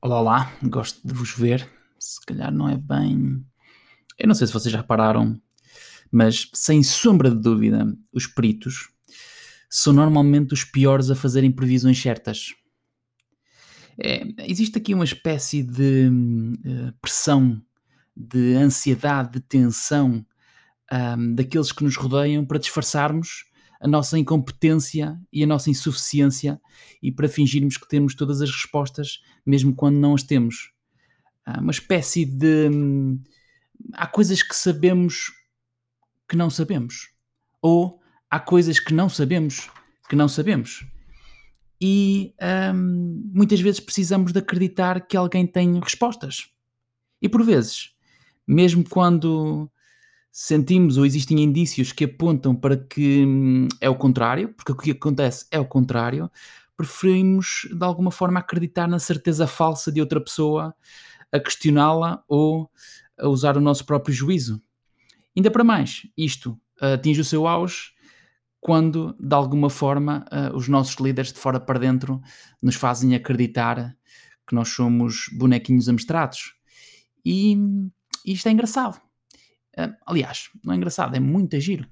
Olá, olá, gosto de vos ver. Se calhar não é bem. Eu não sei se vocês já repararam, mas sem sombra de dúvida, os peritos são normalmente os piores a fazerem previsões certas. É, existe aqui uma espécie de uh, pressão, de ansiedade, de tensão um, daqueles que nos rodeiam para disfarçarmos a nossa incompetência e a nossa insuficiência e para fingirmos que temos todas as respostas, mesmo quando não as temos. Há uma espécie de. Hum, há coisas que sabemos que não sabemos. Ou há coisas que não sabemos que não sabemos. E hum, muitas vezes precisamos de acreditar que alguém tem respostas. E por vezes, mesmo quando sentimos ou existem indícios que apontam para que hum, é o contrário, porque o que acontece é o contrário, preferimos de alguma forma acreditar na certeza falsa de outra pessoa, a questioná-la ou a usar o nosso próprio juízo. Ainda para mais, isto atinge o seu auge quando, de alguma forma, uh, os nossos líderes de fora para dentro nos fazem acreditar que nós somos bonequinhos abstratos. E isto é engraçado aliás, não é engraçado, é muito giro.